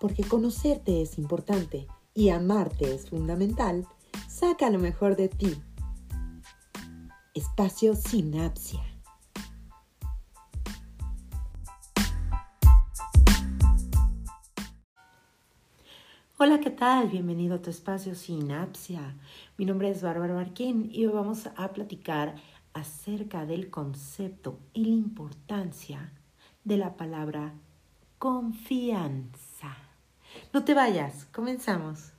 Porque conocerte es importante y amarte es fundamental, saca lo mejor de ti. Espacio Sinapsia. Hola, ¿qué tal? Bienvenido a tu espacio Sinapsia. Mi nombre es Bárbara Marquín y hoy vamos a platicar acerca del concepto y la importancia de la palabra confianza. No te vayas, comenzamos.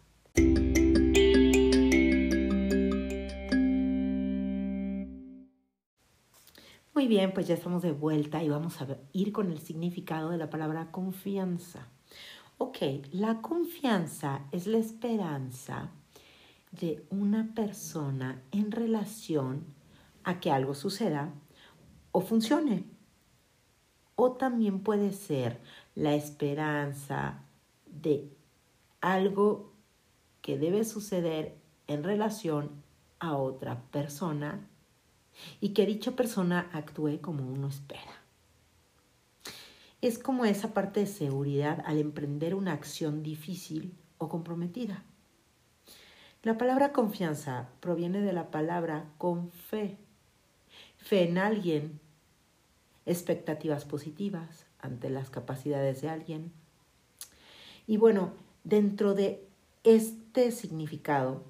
Muy bien, pues ya estamos de vuelta y vamos a ir con el significado de la palabra confianza. Ok, la confianza es la esperanza de una persona en relación a que algo suceda o funcione. O también puede ser la esperanza de algo que debe suceder en relación a otra persona y que dicha persona actúe como uno espera es como esa parte de seguridad al emprender una acción difícil o comprometida. La palabra confianza proviene de la palabra con fe. Fe en alguien, expectativas positivas ante las capacidades de alguien. Y bueno, dentro de este significado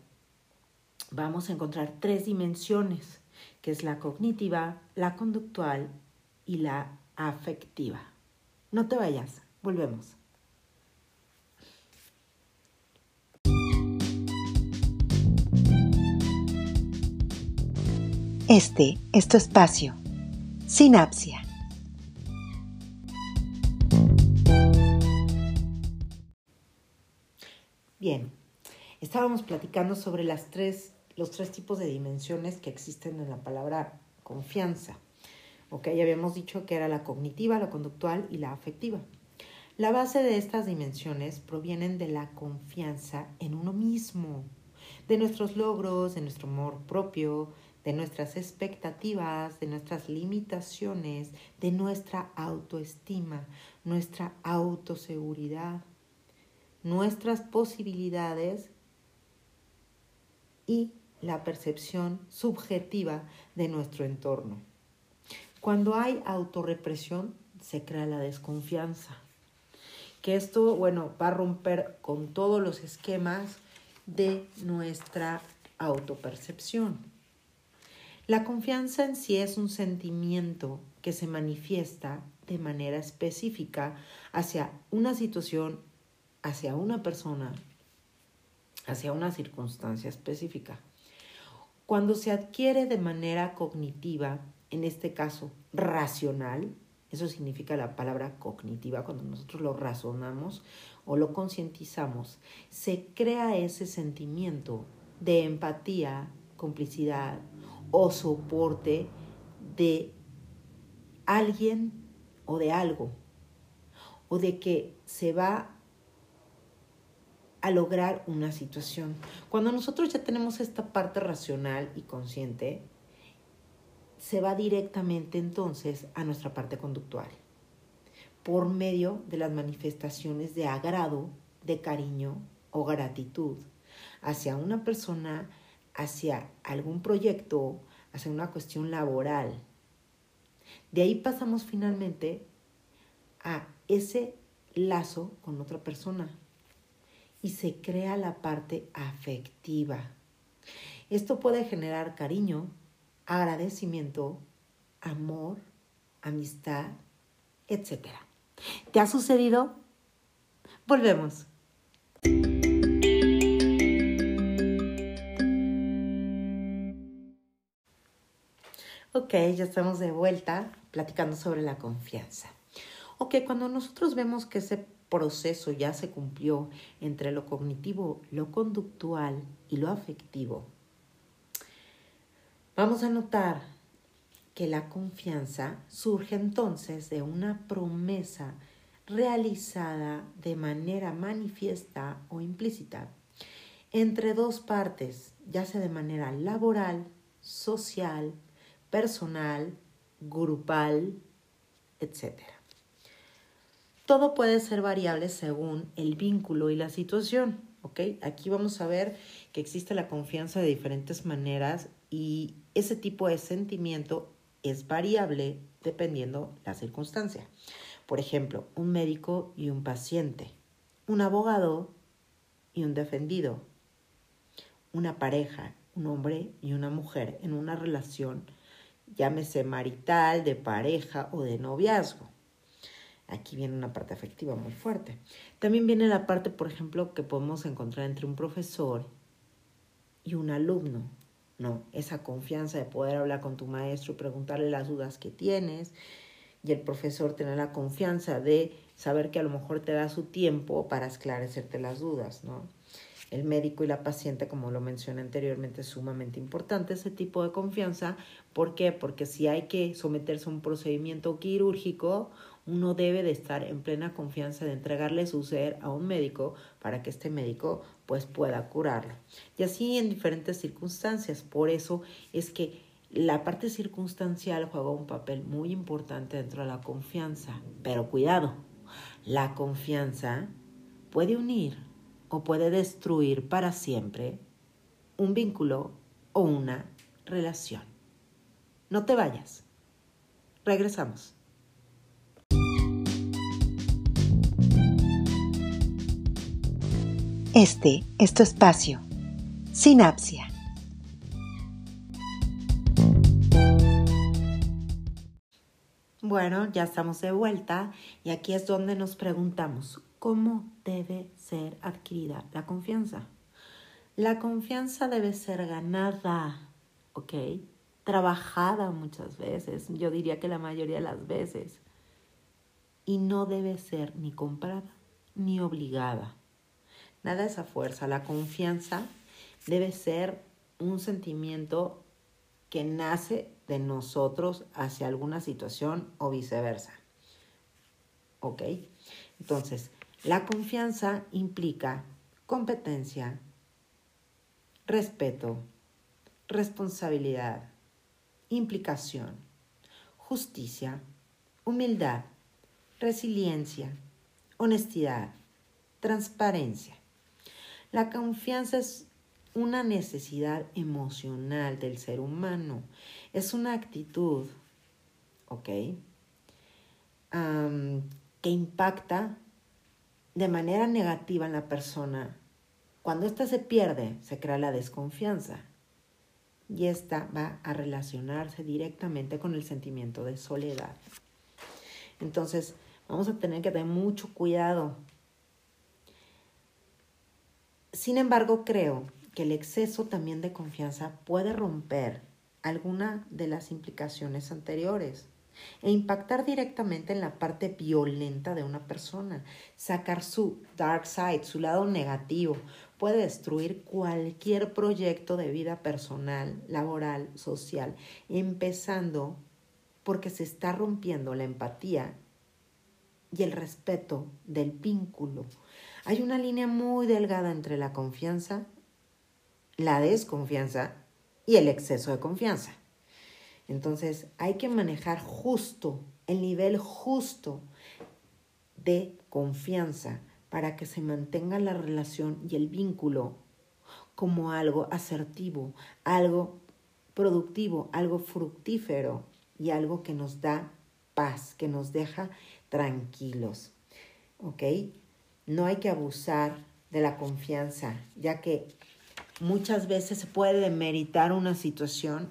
vamos a encontrar tres dimensiones, que es la cognitiva, la conductual y la afectiva. No te vayas, volvemos. Este es tu espacio. Sinapsia. Bien, estábamos platicando sobre las tres, los tres tipos de dimensiones que existen en la palabra confianza. ¿ok? Ya habíamos dicho que era la cognitiva, la conductual y la afectiva. La base de estas dimensiones provienen de la confianza en uno mismo, de nuestros logros, de nuestro amor propio, de nuestras expectativas, de nuestras limitaciones, de nuestra autoestima, nuestra autoseguridad, nuestras posibilidades y la percepción subjetiva de nuestro entorno. Cuando hay autorrepresión, se crea la desconfianza. Que esto, bueno, va a romper con todos los esquemas de nuestra autopercepción. La confianza en sí es un sentimiento que se manifiesta de manera específica hacia una situación, hacia una persona, hacia una circunstancia específica. Cuando se adquiere de manera cognitiva, en este caso racional, eso significa la palabra cognitiva, cuando nosotros lo razonamos o lo concientizamos, se crea ese sentimiento de empatía, complicidad o soporte de alguien o de algo, o de que se va a lograr una situación. Cuando nosotros ya tenemos esta parte racional y consciente, se va directamente entonces a nuestra parte conductual por medio de las manifestaciones de agrado, de cariño o gratitud hacia una persona, hacia algún proyecto, hacia una cuestión laboral. De ahí pasamos finalmente a ese lazo con otra persona y se crea la parte afectiva. Esto puede generar cariño, agradecimiento, amor, amistad, etc. ¿Te ha sucedido? Volvemos. Ok, ya estamos de vuelta platicando sobre la confianza. Ok, cuando nosotros vemos que ese proceso ya se cumplió entre lo cognitivo, lo conductual y lo afectivo, Vamos a notar que la confianza surge entonces de una promesa realizada de manera manifiesta o implícita entre dos partes, ya sea de manera laboral, social, personal, grupal, etc. todo puede ser variable según el vínculo y la situación, ¿ok? Aquí vamos a ver que existe la confianza de diferentes maneras y ese tipo de sentimiento es variable dependiendo la circunstancia. Por ejemplo, un médico y un paciente, un abogado y un defendido, una pareja, un hombre y una mujer en una relación, llámese marital, de pareja o de noviazgo. Aquí viene una parte afectiva muy fuerte. También viene la parte, por ejemplo, que podemos encontrar entre un profesor y un alumno, ¿no? Esa confianza de poder hablar con tu maestro y preguntarle las dudas que tienes y el profesor tener la confianza de saber que a lo mejor te da su tiempo para esclarecerte las dudas, ¿no? El médico y la paciente, como lo mencioné anteriormente, es sumamente importante ese tipo de confianza. ¿Por qué? Porque si hay que someterse a un procedimiento quirúrgico uno debe de estar en plena confianza de entregarle su ser a un médico para que este médico pues pueda curarlo. Y así en diferentes circunstancias. Por eso es que la parte circunstancial juega un papel muy importante dentro de la confianza. Pero cuidado, la confianza puede unir o puede destruir para siempre un vínculo o una relación. No te vayas. Regresamos. Este es tu espacio. Sinapsia. Bueno, ya estamos de vuelta y aquí es donde nos preguntamos, ¿cómo debe ser adquirida la confianza? La confianza debe ser ganada, ¿ok? Trabajada muchas veces, yo diría que la mayoría de las veces. Y no debe ser ni comprada ni obligada. Nada esa fuerza. La confianza debe ser un sentimiento que nace de nosotros hacia alguna situación o viceversa. ¿Ok? Entonces, la confianza implica competencia, respeto, responsabilidad, implicación, justicia, humildad, resiliencia, honestidad, transparencia. La confianza es una necesidad emocional del ser humano, es una actitud, ¿ok? que impacta de manera negativa en la persona. Cuando ésta se pierde, se crea la desconfianza y esta va a relacionarse directamente con el sentimiento de soledad. Entonces, vamos a tener que tener mucho cuidado sin embargo, creo que el exceso también de confianza puede romper alguna de las implicaciones anteriores e impactar directamente en la parte violenta de una persona, sacar su dark side, su lado negativo, puede destruir cualquier proyecto de vida personal, laboral, social, empezando porque se está rompiendo la empatía y el respeto del vínculo hay una línea muy delgada entre la confianza, la desconfianza y el exceso de confianza. Entonces hay que manejar justo, el nivel justo de confianza para que se mantenga la relación y el vínculo como algo asertivo, algo productivo, algo fructífero y algo que nos da paz, que nos deja tranquilos. ¿Ok? no hay que abusar de la confianza, ya que muchas veces se puede demeritar una situación,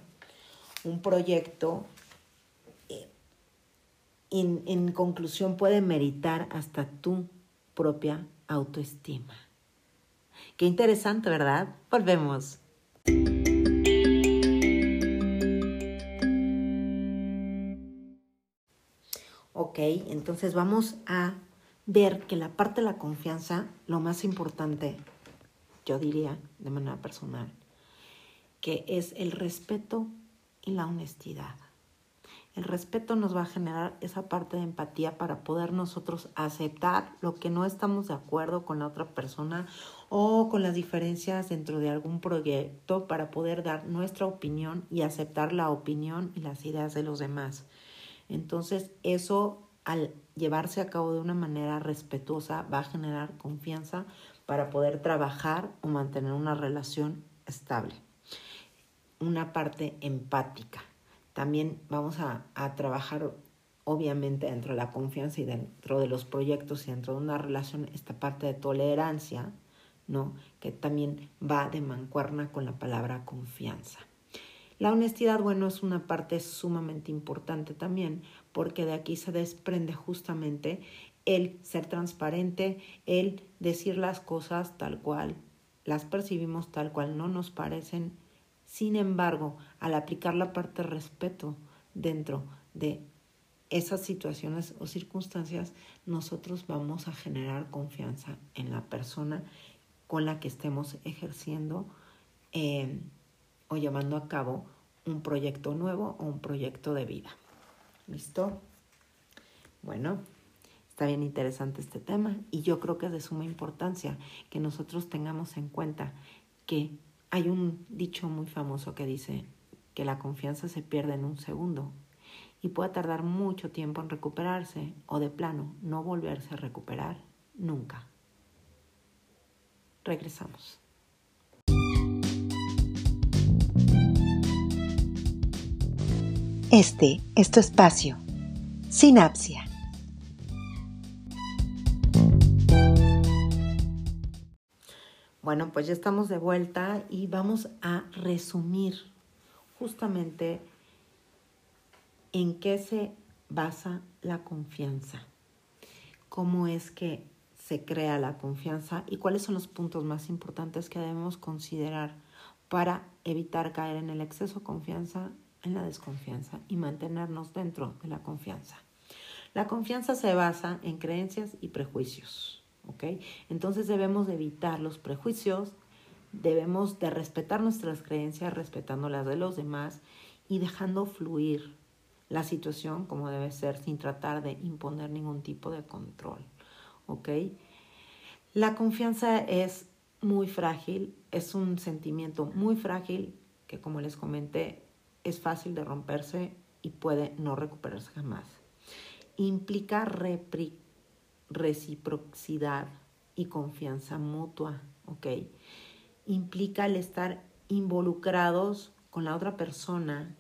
un proyecto, eh, en, en conclusión puede meritar hasta tu propia autoestima. Qué interesante, ¿verdad? Volvemos. Ok, entonces vamos a ver que la parte de la confianza, lo más importante, yo diría de manera personal, que es el respeto y la honestidad. El respeto nos va a generar esa parte de empatía para poder nosotros aceptar lo que no estamos de acuerdo con la otra persona o con las diferencias dentro de algún proyecto para poder dar nuestra opinión y aceptar la opinión y las ideas de los demás. Entonces eso al llevarse a cabo de una manera respetuosa va a generar confianza para poder trabajar o mantener una relación estable. Una parte empática. También vamos a, a trabajar obviamente dentro de la confianza y dentro de los proyectos y dentro de una relación esta parte de tolerancia, ¿no? Que también va de mancuerna con la palabra confianza. La honestidad, bueno, es una parte sumamente importante también, porque de aquí se desprende justamente el ser transparente, el decir las cosas tal cual las percibimos, tal cual no nos parecen. Sin embargo, al aplicar la parte respeto dentro de esas situaciones o circunstancias, nosotros vamos a generar confianza en la persona con la que estemos ejerciendo eh, o llevando a cabo un proyecto nuevo o un proyecto de vida. ¿Listo? Bueno, está bien interesante este tema y yo creo que es de suma importancia que nosotros tengamos en cuenta que hay un dicho muy famoso que dice que la confianza se pierde en un segundo y puede tardar mucho tiempo en recuperarse o de plano no volverse a recuperar nunca. Regresamos. Este es espacio. Sinapsia. Bueno, pues ya estamos de vuelta y vamos a resumir justamente en qué se basa la confianza, cómo es que se crea la confianza y cuáles son los puntos más importantes que debemos considerar para evitar caer en el exceso de confianza, en la desconfianza y mantenernos dentro de la confianza. La confianza se basa en creencias y prejuicios, ¿ok? Entonces debemos de evitar los prejuicios, debemos de respetar nuestras creencias respetando las de los demás y dejando fluir la situación como debe ser sin tratar de imponer ningún tipo de control. ¿Ok? La confianza es muy frágil, es un sentimiento muy frágil que como les comenté es fácil de romperse y puede no recuperarse jamás. Implica reciprocidad y confianza mutua, ¿ok? Implica el estar involucrados con la otra persona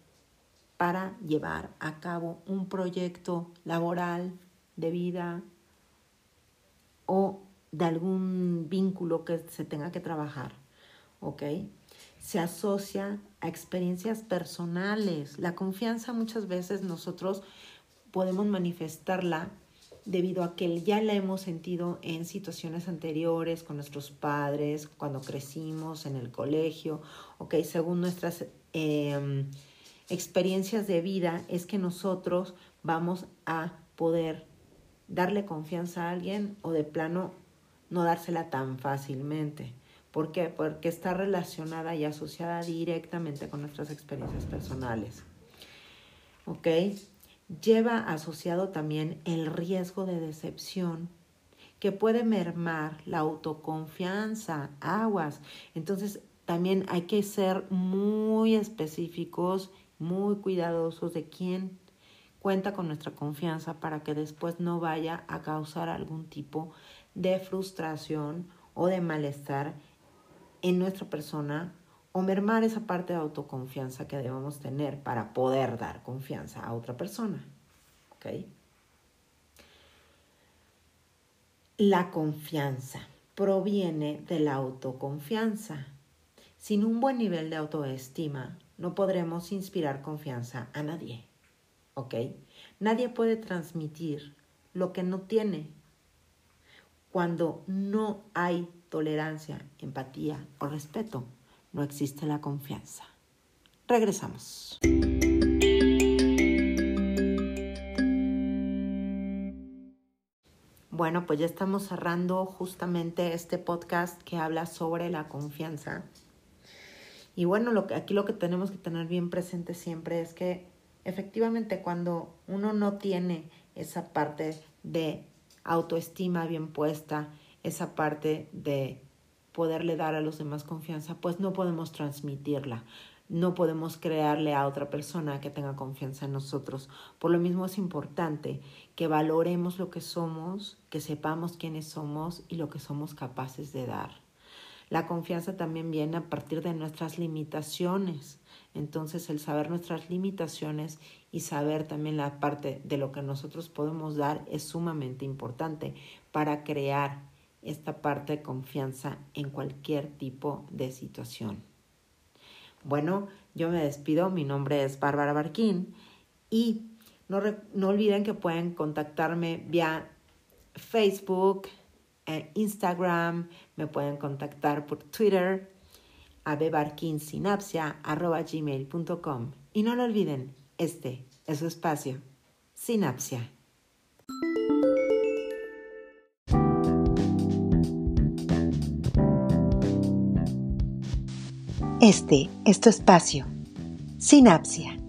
para llevar a cabo un proyecto laboral, de vida o de algún vínculo que se tenga que trabajar, ¿ok? Se asocia a experiencias personales. La confianza muchas veces nosotros podemos manifestarla debido a que ya la hemos sentido en situaciones anteriores con nuestros padres, cuando crecimos en el colegio, ¿ok? Según nuestras... Eh, experiencias de vida es que nosotros vamos a poder darle confianza a alguien o de plano no dársela tan fácilmente. ¿Por qué? Porque está relacionada y asociada directamente con nuestras experiencias personales. ¿Ok? Lleva asociado también el riesgo de decepción que puede mermar la autoconfianza, aguas. Entonces, también hay que ser muy específicos muy cuidadosos de quién cuenta con nuestra confianza para que después no vaya a causar algún tipo de frustración o de malestar en nuestra persona o mermar esa parte de autoconfianza que debemos tener para poder dar confianza a otra persona. ¿Ok? La confianza proviene de la autoconfianza. Sin un buen nivel de autoestima, no podremos inspirar confianza a nadie. ¿Ok? Nadie puede transmitir lo que no tiene. Cuando no hay tolerancia, empatía o respeto, no existe la confianza. Regresamos. Bueno, pues ya estamos cerrando justamente este podcast que habla sobre la confianza. Y bueno, lo que, aquí lo que tenemos que tener bien presente siempre es que efectivamente cuando uno no tiene esa parte de autoestima bien puesta, esa parte de poderle dar a los demás confianza, pues no podemos transmitirla. no podemos crearle a otra persona que tenga confianza en nosotros. Por lo mismo es importante que valoremos lo que somos, que sepamos quiénes somos y lo que somos capaces de dar. La confianza también viene a partir de nuestras limitaciones. Entonces el saber nuestras limitaciones y saber también la parte de lo que nosotros podemos dar es sumamente importante para crear esta parte de confianza en cualquier tipo de situación. Bueno, yo me despido, mi nombre es Bárbara Barquín y no, no olviden que pueden contactarme vía Facebook, eh, Instagram, me pueden contactar por Twitter a gmail.com y no lo olviden, este es su espacio, Sinapsia. Este es tu espacio, Sinapsia.